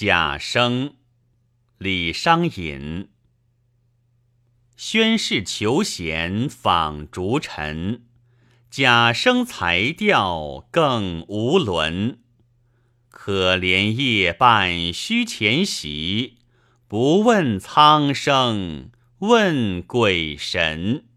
贾生李商隐。宣室求贤访逐臣。贾生才调更无伦。可怜夜半虚前席不问苍生问鬼神。